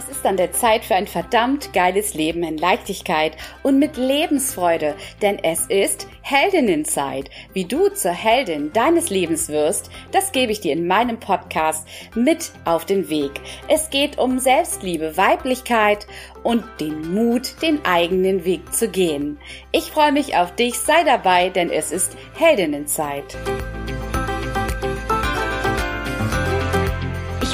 Es ist an der Zeit für ein verdammt geiles Leben in Leichtigkeit und mit Lebensfreude, denn es ist Heldinnenzeit. Wie du zur Heldin deines Lebens wirst, das gebe ich dir in meinem Podcast mit auf den Weg. Es geht um Selbstliebe, Weiblichkeit und den Mut, den eigenen Weg zu gehen. Ich freue mich auf dich, sei dabei, denn es ist Heldinnenzeit.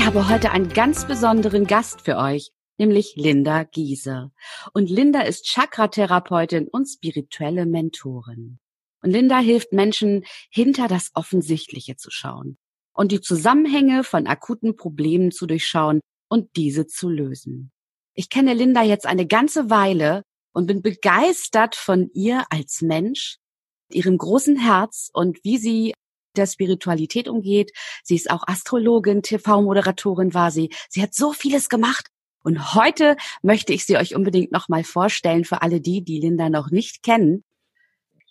Habe heute einen ganz besonderen Gast für euch, nämlich Linda Giese. Und Linda ist Chakra-Therapeutin und spirituelle Mentorin. Und Linda hilft Menschen, hinter das Offensichtliche zu schauen und die Zusammenhänge von akuten Problemen zu durchschauen und diese zu lösen. Ich kenne Linda jetzt eine ganze Weile und bin begeistert von ihr als Mensch, ihrem großen Herz und wie sie der Spiritualität umgeht. Sie ist auch Astrologin, TV-Moderatorin war sie. Sie hat so vieles gemacht. Und heute möchte ich sie euch unbedingt nochmal vorstellen für alle die, die Linda noch nicht kennen.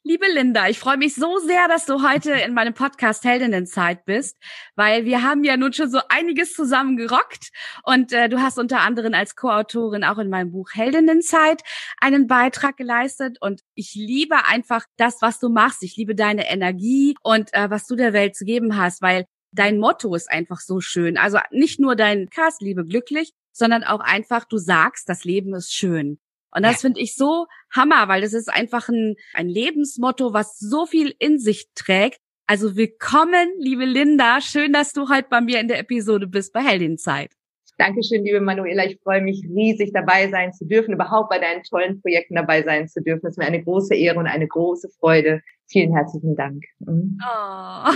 Liebe Linda, ich freue mich so sehr, dass du heute in meinem Podcast Heldinnenzeit bist, weil wir haben ja nun schon so einiges zusammen gerockt und äh, du hast unter anderem als Co-Autorin auch in meinem Buch Heldinnenzeit einen Beitrag geleistet und ich liebe einfach das, was du machst. Ich liebe deine Energie und äh, was du der Welt zu geben hast, weil dein Motto ist einfach so schön. Also nicht nur dein Cast, liebe glücklich, sondern auch einfach, du sagst, das Leben ist schön. Und das finde ich so Hammer, weil das ist einfach ein, ein Lebensmotto, was so viel in sich trägt. Also willkommen, liebe Linda. Schön, dass du heute bei mir in der Episode bist bei Heldinzeit. Dankeschön, liebe Manuela. Ich freue mich riesig, dabei sein zu dürfen, überhaupt bei deinen tollen Projekten dabei sein zu dürfen. Es ist mir eine große Ehre und eine große Freude. Vielen herzlichen Dank. Mhm. Oh.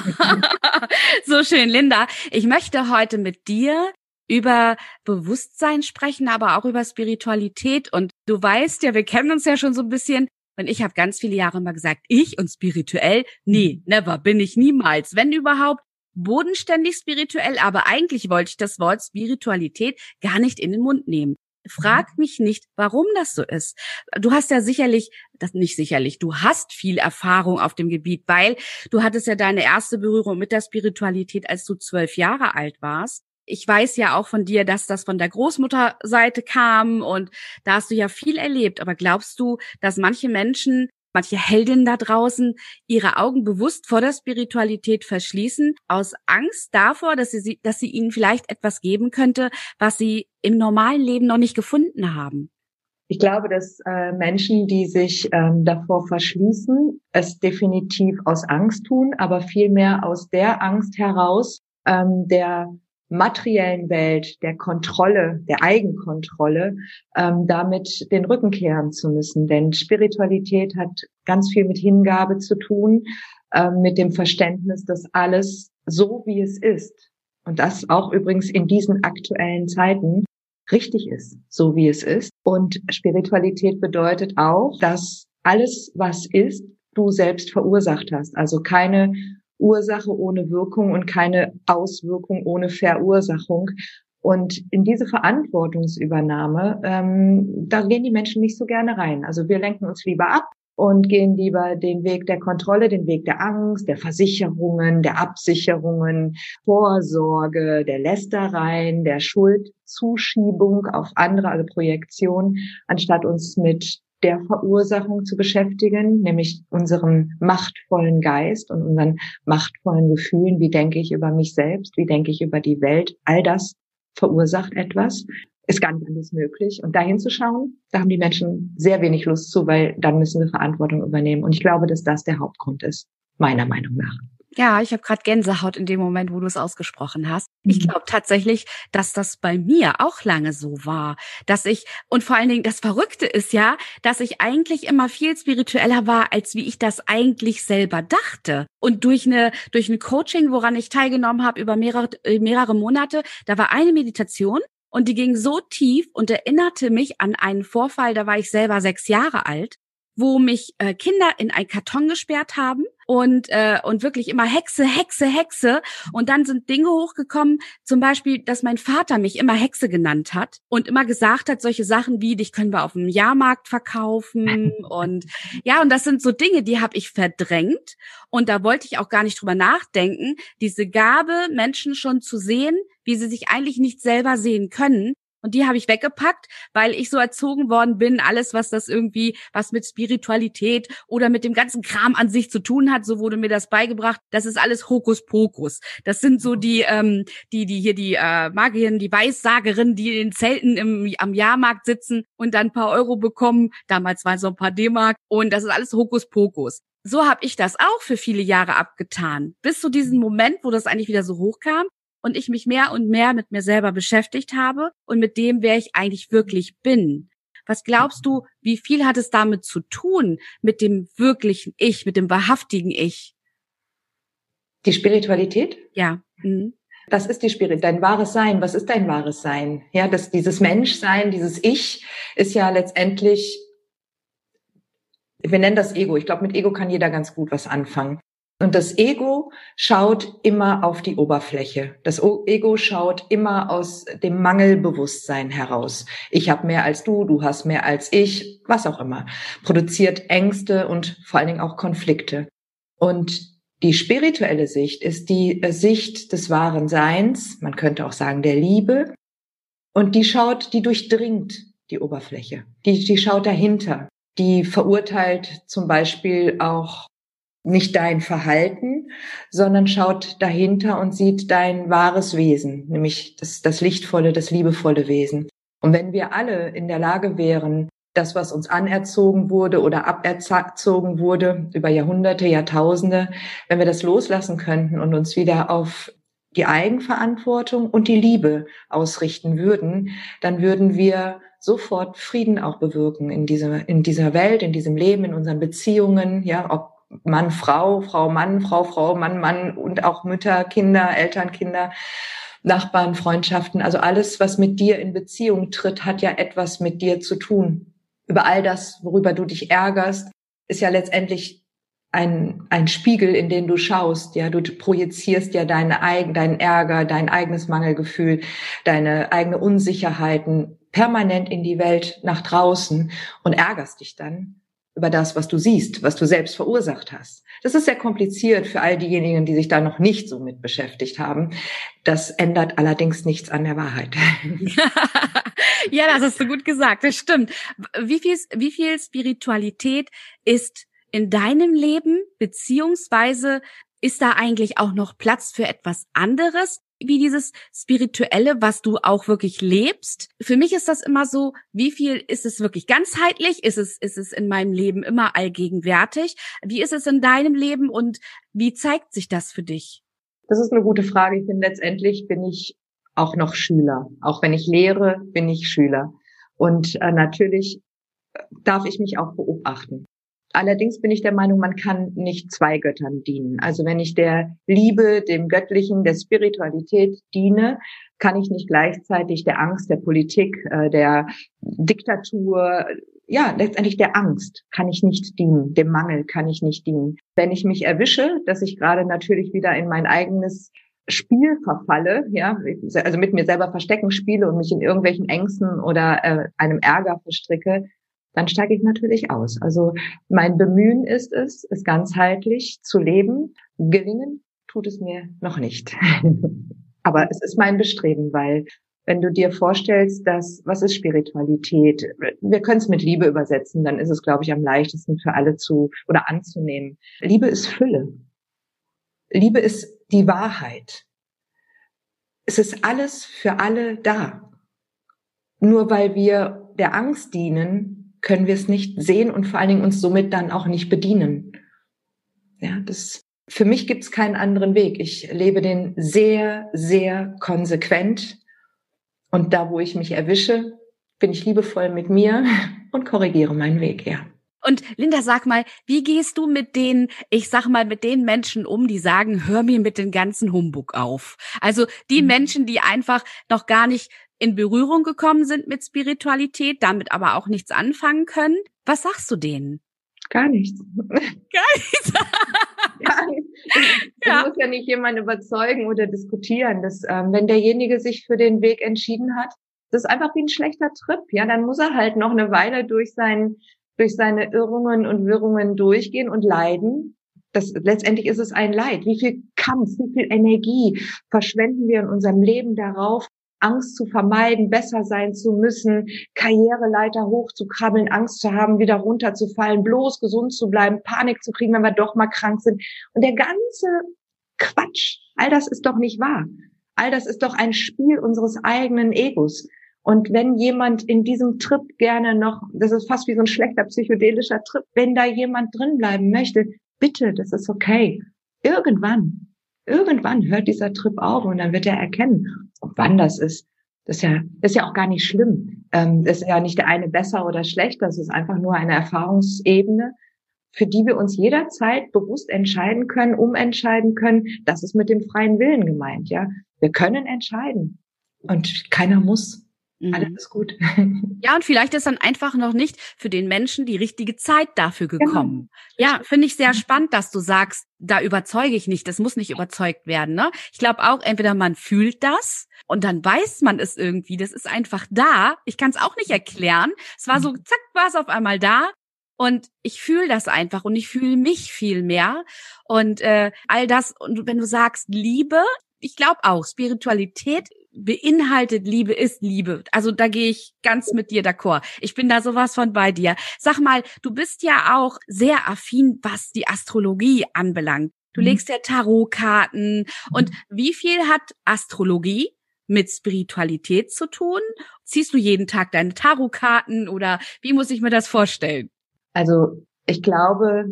so schön, Linda. Ich möchte heute mit dir über Bewusstsein sprechen, aber auch über Spiritualität. Und du weißt ja, wir kennen uns ja schon so ein bisschen. Und ich habe ganz viele Jahre mal gesagt, ich und spirituell, nee, never, bin ich niemals. Wenn überhaupt, bodenständig spirituell, aber eigentlich wollte ich das Wort Spiritualität gar nicht in den Mund nehmen. Frag mhm. mich nicht, warum das so ist. Du hast ja sicherlich, das nicht sicherlich, du hast viel Erfahrung auf dem Gebiet, weil du hattest ja deine erste Berührung mit der Spiritualität, als du zwölf Jahre alt warst ich weiß ja auch von dir, dass das von der Großmutterseite kam und da hast du ja viel erlebt. Aber glaubst du, dass manche Menschen, manche Heldinnen da draußen ihre Augen bewusst vor der Spiritualität verschließen, aus Angst davor, dass sie, dass sie ihnen vielleicht etwas geben könnte, was sie im normalen Leben noch nicht gefunden haben? Ich glaube, dass äh, Menschen, die sich ähm, davor verschließen, es definitiv aus Angst tun, aber vielmehr aus der Angst heraus, ähm, der materiellen Welt, der Kontrolle, der Eigenkontrolle, ähm, damit den Rücken kehren zu müssen. Denn Spiritualität hat ganz viel mit Hingabe zu tun, ähm, mit dem Verständnis, dass alles so, wie es ist, und das auch übrigens in diesen aktuellen Zeiten richtig ist, so wie es ist. Und Spiritualität bedeutet auch, dass alles, was ist, du selbst verursacht hast. Also keine Ursache ohne Wirkung und keine Auswirkung ohne Verursachung. Und in diese Verantwortungsübernahme, ähm, da gehen die Menschen nicht so gerne rein. Also wir lenken uns lieber ab und gehen lieber den Weg der Kontrolle, den Weg der Angst, der Versicherungen, der Absicherungen, Vorsorge, der Lästereien, der Schuldzuschiebung auf andere, also Projektion, anstatt uns mit der Verursachung zu beschäftigen, nämlich unserem machtvollen Geist und unseren machtvollen Gefühlen. Wie denke ich über mich selbst? Wie denke ich über die Welt? All das verursacht etwas. Ist gar nicht alles möglich. Und dahin zu schauen, da haben die Menschen sehr wenig Lust zu, weil dann müssen wir Verantwortung übernehmen. Und ich glaube, dass das der Hauptgrund ist, meiner Meinung nach. Ja, ich habe gerade Gänsehaut in dem Moment, wo du es ausgesprochen hast. Ich mhm. glaube tatsächlich, dass das bei mir auch lange so war, dass ich und vor allen Dingen das Verrückte ist ja, dass ich eigentlich immer viel spiritueller war, als wie ich das eigentlich selber dachte. Und durch eine durch ein Coaching, woran ich teilgenommen habe über mehrere äh, mehrere Monate, da war eine Meditation und die ging so tief und erinnerte mich an einen Vorfall, da war ich selber sechs Jahre alt wo mich äh, Kinder in einen Karton gesperrt haben und äh, und wirklich immer Hexe, Hexe, Hexe. Und dann sind Dinge hochgekommen, zum Beispiel, dass mein Vater mich immer Hexe genannt hat und immer gesagt hat, solche Sachen wie, dich können wir auf dem Jahrmarkt verkaufen und ja, und das sind so Dinge, die habe ich verdrängt und da wollte ich auch gar nicht drüber nachdenken, diese Gabe, Menschen schon zu sehen, wie sie sich eigentlich nicht selber sehen können, Und die habe ich weggepackt, weil ich so erzogen worden bin, alles, was das irgendwie, was mit Spiritualität oder mit dem ganzen Kram an sich zu tun hat, so wurde mir das beigebracht, das ist alles Hokuspokus. Das sind so die, ähm, die, die hier die äh, Magierin, die Weissagerinnen, die in Zelten im, am Jahrmarkt sitzen und dann ein paar Euro bekommen. Damals waren es so ein paar D-Mark. Und das ist alles Hokuspokus. So habe ich das auch für viele Jahre abgetan, bis zu diesem Moment, wo das eigentlich wieder so hochkam und ich mich mehr und mehr mit mir selber beschäftigt habe und mit dem, wer ich eigentlich wirklich bin. Was glaubst du, wie viel hat es damit zu tun, mit dem wirklichen Ich, mit dem wahrhaftigen Ich? Die Spiritualität? Ja. Mhm. Das ist die Spirit, dein wahres Sein. Was ist dein wahres Sein? Ja, das, dieses Menschsein, dieses Ich ist ja letztendlich, wir nennen das Ego. Ich glaube, mit Ego kann jeder ganz gut was anfangen. Und das Ego schaut immer auf die Oberfläche. Das Ego schaut immer aus dem Mangelbewusstsein heraus. Ich habe mehr als du, du hast mehr als ich, was auch immer. Produziert Ängste und vor allen Dingen auch Konflikte. Und die spirituelle Sicht ist die Sicht des wahren Seins, man könnte auch sagen der Liebe. Und die schaut, die durchdringt die Oberfläche. Die, die schaut dahinter. Die verurteilt zum Beispiel auch nicht dein Verhalten, sondern schaut dahinter und sieht dein wahres Wesen, nämlich das, das lichtvolle, das liebevolle Wesen. Und wenn wir alle in der Lage wären, das, was uns anerzogen wurde oder aberzogen wurde über Jahrhunderte, Jahrtausende, wenn wir das loslassen könnten und uns wieder auf die Eigenverantwortung und die Liebe ausrichten würden, dann würden wir sofort Frieden auch bewirken in dieser, in dieser Welt, in diesem Leben, in unseren Beziehungen, ja, ob Mann, Frau, Frau, Mann, Frau, Frau, Mann, Mann und auch Mütter, Kinder, Eltern, Kinder, Nachbarn, Freundschaften. Also alles, was mit dir in Beziehung tritt, hat ja etwas mit dir zu tun. Über all das, worüber du dich ärgerst, ist ja letztendlich ein, ein Spiegel, in den du schaust. Ja, du projizierst ja deine eigen, deinen Ärger, dein eigenes Mangelgefühl, deine eigene Unsicherheiten permanent in die Welt nach draußen und ärgerst dich dann über das, was du siehst, was du selbst verursacht hast. Das ist sehr kompliziert für all diejenigen, die sich da noch nicht so mit beschäftigt haben. Das ändert allerdings nichts an der Wahrheit. ja, das hast du gut gesagt. Das stimmt. Wie viel, wie viel Spiritualität ist in deinem Leben, beziehungsweise ist da eigentlich auch noch Platz für etwas anderes? Wie dieses Spirituelle, was du auch wirklich lebst. Für mich ist das immer so, wie viel ist es wirklich ganzheitlich? Ist es, ist es in meinem Leben immer allgegenwärtig? Wie ist es in deinem Leben und wie zeigt sich das für dich? Das ist eine gute Frage. Ich bin letztendlich bin ich auch noch Schüler. Auch wenn ich lehre, bin ich Schüler. Und äh, natürlich darf ich mich auch beobachten. Allerdings bin ich der Meinung, man kann nicht zwei Göttern dienen. Also wenn ich der Liebe, dem Göttlichen, der Spiritualität diene, kann ich nicht gleichzeitig der Angst, der Politik, äh, der Diktatur, ja, letztendlich der Angst kann ich nicht dienen, dem Mangel kann ich nicht dienen. Wenn ich mich erwische, dass ich gerade natürlich wieder in mein eigenes Spiel verfalle, ja, also mit mir selber verstecken spiele und mich in irgendwelchen Ängsten oder äh, einem Ärger verstricke, dann steige ich natürlich aus. Also mein Bemühen ist es, es ganzheitlich zu leben. Gelingen tut es mir noch nicht. Aber es ist mein Bestreben, weil wenn du dir vorstellst, dass, was ist Spiritualität? Wir können es mit Liebe übersetzen, dann ist es, glaube ich, am leichtesten für alle zu oder anzunehmen. Liebe ist Fülle. Liebe ist die Wahrheit. Es ist alles für alle da. Nur weil wir der Angst dienen, können wir es nicht sehen und vor allen Dingen uns somit dann auch nicht bedienen. Ja, das, für mich gibt es keinen anderen Weg. Ich lebe den sehr, sehr konsequent. Und da, wo ich mich erwische, bin ich liebevoll mit mir und korrigiere meinen Weg, ja. Und Linda, sag mal, wie gehst du mit den, ich sag mal, mit den Menschen um, die sagen, hör mir mit den ganzen Humbug auf? Also die mhm. Menschen, die einfach noch gar nicht in Berührung gekommen sind mit Spiritualität, damit aber auch nichts anfangen können. Was sagst du denen? Gar nichts. Gar nichts. Nichts. Ich, ja. muss ja nicht jemand überzeugen oder diskutieren. Dass, ähm, wenn derjenige sich für den Weg entschieden hat, das ist einfach wie ein schlechter Trip. Ja, dann muss er halt noch eine Weile durch sein, durch seine Irrungen und Wirrungen durchgehen und leiden. Das, letztendlich ist es ein Leid. Wie viel Kampf, wie viel Energie verschwenden wir in unserem Leben darauf, Angst zu vermeiden, besser sein zu müssen, Karriereleiter hochzukrabbeln, Angst zu haben, wieder runterzufallen, bloß gesund zu bleiben, Panik zu kriegen, wenn wir doch mal krank sind. Und der ganze Quatsch, all das ist doch nicht wahr. All das ist doch ein Spiel unseres eigenen Egos. Und wenn jemand in diesem Trip gerne noch, das ist fast wie so ein schlechter psychedelischer Trip, wenn da jemand drin bleiben möchte, bitte, das ist okay. Irgendwann, irgendwann hört dieser Trip auf und dann wird er erkennen, wann das ist. Das ist ja, ist ja auch gar nicht schlimm. Ähm, das ist ja nicht der eine besser oder schlechter. Das ist einfach nur eine Erfahrungsebene, für die wir uns jederzeit bewusst entscheiden können, umentscheiden können. Das ist mit dem freien Willen gemeint, ja. Wir können entscheiden und keiner muss. Mhm. Alles ist gut. Ja, und vielleicht ist dann einfach noch nicht für den Menschen die richtige Zeit dafür genau. gekommen. Genau. Ja, finde ich sehr mhm. spannend, dass du sagst, da überzeuge ich nicht, das muss nicht überzeugt werden. Ne? Ich glaube auch, entweder man fühlt das und dann weiß man es irgendwie, das ist einfach da. Ich kann es auch nicht erklären. Es war so, mhm. zack, war es auf einmal da. Und ich fühle das einfach und ich fühle mich viel mehr. Und äh, all das, und wenn du sagst Liebe, ich glaube auch, Spiritualität beinhaltet Liebe ist Liebe. Also da gehe ich ganz mit dir d'accord. Ich bin da sowas von bei dir. Sag mal, du bist ja auch sehr affin, was die Astrologie anbelangt. Du mhm. legst ja Tarotkarten. Und wie viel hat Astrologie mit Spiritualität zu tun? Ziehst du jeden Tag deine Tarotkarten oder wie muss ich mir das vorstellen? Also ich glaube,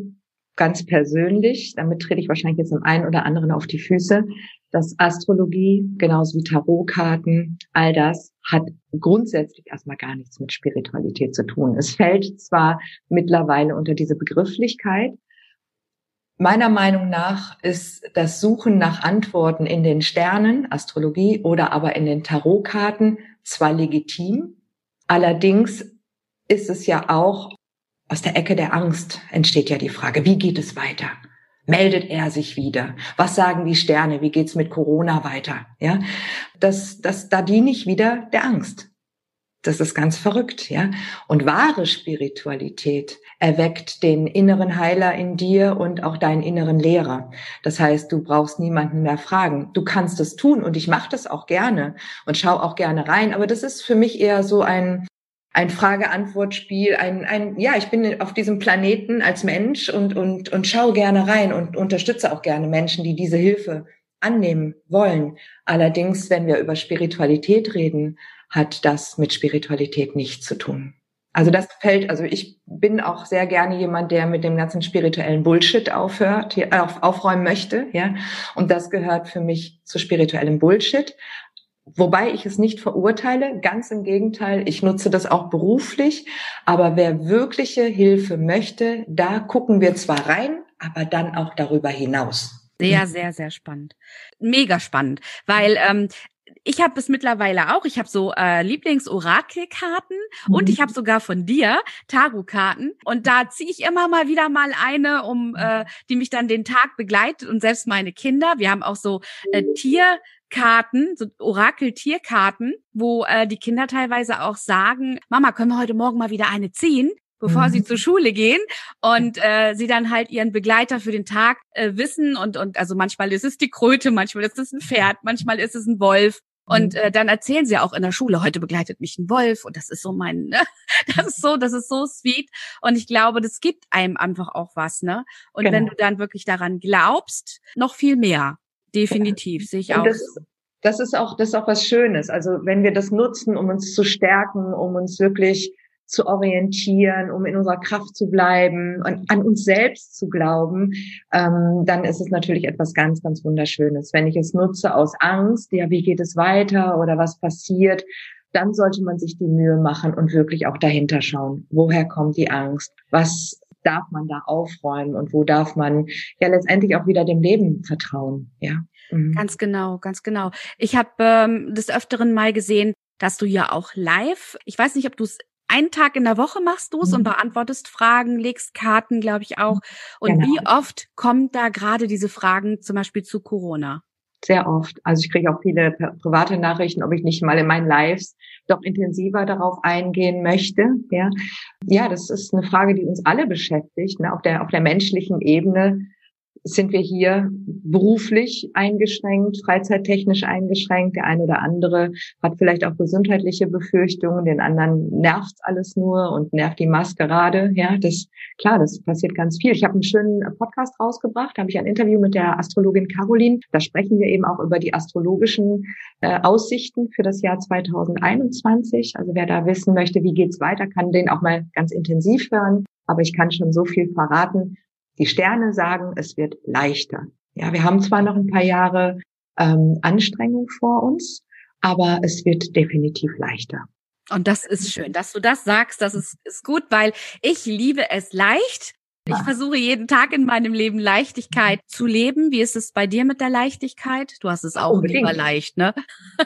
ganz persönlich, damit trete ich wahrscheinlich jetzt dem einen oder anderen auf die Füße, dass Astrologie, genauso wie Tarotkarten, all das hat grundsätzlich erstmal gar nichts mit Spiritualität zu tun. Es fällt zwar mittlerweile unter diese Begrifflichkeit, Meiner Meinung nach ist das Suchen nach Antworten in den Sternen, Astrologie oder aber in den Tarotkarten zwar legitim, allerdings ist es ja auch aus der Ecke der Angst entsteht ja die Frage, wie geht es weiter? Meldet er sich wieder? Was sagen die Sterne? Wie geht's mit Corona weiter? Ja, das, das, da diene ich wieder der Angst. Das ist ganz verrückt, ja. Und wahre Spiritualität erweckt den inneren Heiler in dir und auch deinen inneren Lehrer. Das heißt, du brauchst niemanden mehr fragen. Du kannst es tun und ich mache das auch gerne und schau auch gerne rein. Aber das ist für mich eher so ein ein Frage-Antwort-Spiel, ein, ein, ja, ich bin auf diesem Planeten als Mensch und, und, und schaue gerne rein und unterstütze auch gerne Menschen, die diese Hilfe annehmen wollen. Allerdings, wenn wir über Spiritualität reden, hat das mit Spiritualität nichts zu tun. Also das fällt, also ich bin auch sehr gerne jemand, der mit dem ganzen spirituellen Bullshit aufhört, auf, aufräumen möchte, ja. Und das gehört für mich zu spirituellem Bullshit. Wobei ich es nicht verurteile, ganz im Gegenteil, ich nutze das auch beruflich. Aber wer wirkliche Hilfe möchte, da gucken wir zwar rein, aber dann auch darüber hinaus. Sehr, sehr, sehr spannend. Mega spannend, weil ähm, ich habe es mittlerweile auch. Ich habe so äh, Lieblings-Orakelkarten mhm. und ich habe sogar von dir Tarotkarten. Und da ziehe ich immer mal wieder mal eine, um äh, die mich dann den Tag begleitet und selbst meine Kinder. Wir haben auch so äh, Tier Karten, so Orakel-Tierkarten, wo äh, die Kinder teilweise auch sagen, Mama, können wir heute Morgen mal wieder eine ziehen? bevor mhm. sie zur Schule gehen und äh, sie dann halt ihren Begleiter für den Tag äh, wissen und und also manchmal ist es die Kröte, manchmal ist es ein Pferd, manchmal ist es ein Wolf und mhm. äh, dann erzählen sie auch in der Schule, heute begleitet mich ein Wolf und das ist so mein, ne? das ist so, das ist so sweet und ich glaube, das gibt einem einfach auch was, ne? Und genau. wenn du dann wirklich daran glaubst, noch viel mehr. Definitiv, ja. sehe ich auch. Das, das ist auch, das ist auch was Schönes. Also wenn wir das nutzen, um uns zu stärken, um uns wirklich zu orientieren, um in unserer Kraft zu bleiben und an uns selbst zu glauben, ähm, dann ist es natürlich etwas ganz, ganz Wunderschönes. Wenn ich es nutze aus Angst, ja, wie geht es weiter oder was passiert, dann sollte man sich die Mühe machen und wirklich auch dahinter schauen. Woher kommt die Angst? Was darf man da aufräumen und wo darf man ja letztendlich auch wieder dem Leben vertrauen, ja. Mhm. Ganz genau, ganz genau. Ich habe ähm, des Öfteren mal gesehen, dass du ja auch live, ich weiß nicht, ob du es einen Tag in der Woche machst du es mhm. und beantwortest Fragen, legst Karten, glaube ich auch. Und genau. wie oft kommt da gerade diese Fragen zum Beispiel zu Corona? Sehr oft. Also ich kriege auch viele private Nachrichten, ob ich nicht mal in meinen Lives doch intensiver darauf eingehen möchte. Ja, ja, das ist eine Frage, die uns alle beschäftigt. Ne? Auf der auf der menschlichen Ebene sind wir hier beruflich eingeschränkt, freizeittechnisch eingeschränkt. Der eine oder andere hat vielleicht auch gesundheitliche Befürchtungen, den anderen nervt alles nur und nervt die Maskerade. Ja, das klar, das passiert ganz viel. Ich habe einen schönen Podcast rausgebracht, da habe ich ein Interview mit der Astrologin Caroline. Da sprechen wir eben auch über die astrologischen äh, Aussichten für das Jahr 2021. Also wer da wissen möchte, wie geht's weiter, kann den auch mal ganz intensiv hören. Aber ich kann schon so viel verraten. Die Sterne sagen, es wird leichter. Ja, wir haben zwar noch ein paar Jahre ähm, Anstrengung vor uns, aber es wird definitiv leichter. Und das ist schön, dass du das sagst. Das ist, ist gut, weil ich liebe es leicht. Ich versuche jeden Tag in meinem Leben Leichtigkeit zu leben. Wie ist es bei dir mit der Leichtigkeit? Du hast es auch Unbedingt. lieber leicht, ne?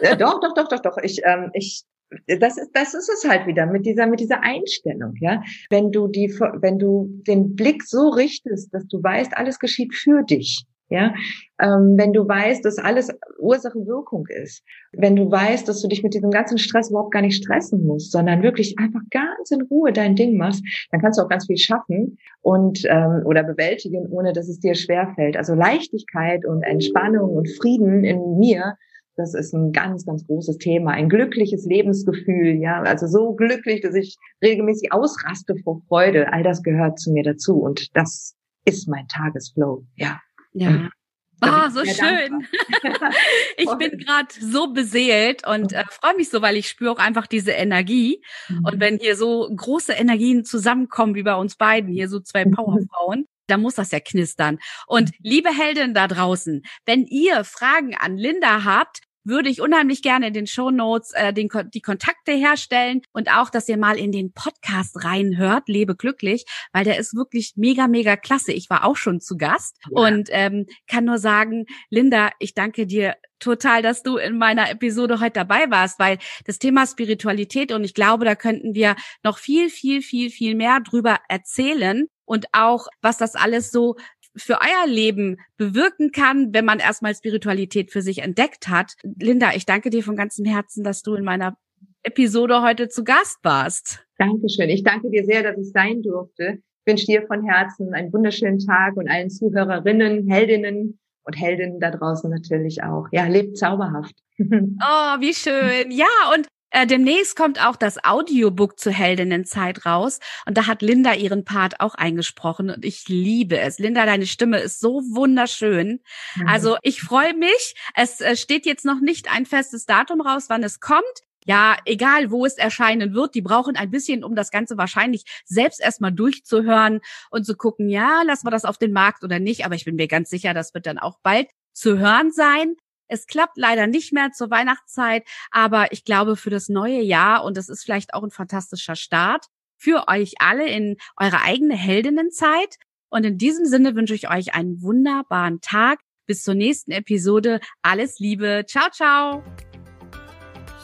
Ja, doch, doch, doch, doch, doch. Ich, ähm, ich das ist, das ist es halt wieder mit dieser, mit dieser Einstellung, ja. Wenn du die, wenn du den Blick so richtest, dass du weißt, alles geschieht für dich, ja. Ähm, wenn du weißt, dass alles Ursache-Wirkung ist. Wenn du weißt, dass du dich mit diesem ganzen Stress überhaupt gar nicht stressen musst, sondern wirklich einfach ganz in Ruhe dein Ding machst, dann kannst du auch ganz viel schaffen und, ähm, oder bewältigen, ohne dass es dir schwerfällt. Also Leichtigkeit und Entspannung und Frieden in mir das ist ein ganz, ganz großes Thema. Ein glückliches Lebensgefühl, ja. Also so glücklich, dass ich regelmäßig ausraste vor Freude. All das gehört zu mir dazu. Und das ist mein Tagesflow, ja. Ja. Ah, so schön. ich bin gerade so beseelt und äh, freue mich so, weil ich spüre auch einfach diese Energie. Mhm. Und wenn hier so große Energien zusammenkommen, wie bei uns beiden, hier so zwei mhm. Powerfrauen, da muss das ja knistern. Und liebe Heldin da draußen, wenn ihr Fragen an Linda habt, würde ich unheimlich gerne in den Show Notes äh, den, die Kontakte herstellen und auch, dass ihr mal in den Podcast reinhört, lebe glücklich, weil der ist wirklich mega, mega klasse. Ich war auch schon zu Gast ja. und ähm, kann nur sagen, Linda, ich danke dir total, dass du in meiner Episode heute dabei warst, weil das Thema Spiritualität und ich glaube, da könnten wir noch viel, viel, viel, viel mehr drüber erzählen und auch, was das alles so für euer Leben bewirken kann, wenn man erstmal Spiritualität für sich entdeckt hat. Linda, ich danke dir von ganzem Herzen, dass du in meiner Episode heute zu Gast warst. Dankeschön. Ich danke dir sehr, dass ich sein durfte. Ich wünsche dir von Herzen einen wunderschönen Tag und allen Zuhörerinnen, Heldinnen und Heldinnen da draußen natürlich auch. Ja, lebt zauberhaft. Oh, wie schön. Ja, und äh, demnächst kommt auch das Audiobook zur Heldinnenzeit raus und da hat Linda ihren Part auch eingesprochen und ich liebe es. Linda, deine Stimme ist so wunderschön. Mhm. Also ich freue mich. Es äh, steht jetzt noch nicht ein festes Datum raus, wann es kommt. Ja, egal wo es erscheinen wird, die brauchen ein bisschen, um das Ganze wahrscheinlich selbst erstmal durchzuhören und zu gucken, ja, lassen wir das auf den Markt oder nicht. Aber ich bin mir ganz sicher, das wird dann auch bald zu hören sein. Es klappt leider nicht mehr zur Weihnachtszeit, aber ich glaube für das neue Jahr und das ist vielleicht auch ein fantastischer Start für euch alle in eure eigene Heldinnenzeit. Und in diesem Sinne wünsche ich euch einen wunderbaren Tag. Bis zur nächsten Episode. Alles Liebe. Ciao, ciao.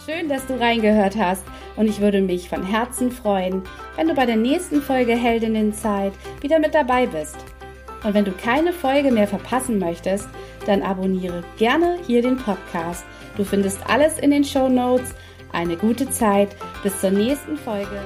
Schön, dass du reingehört hast. Und ich würde mich von Herzen freuen, wenn du bei der nächsten Folge Heldinnenzeit wieder mit dabei bist. Und wenn du keine Folge mehr verpassen möchtest, dann abonniere gerne hier den Podcast. Du findest alles in den Show Notes. Eine gute Zeit. Bis zur nächsten Folge.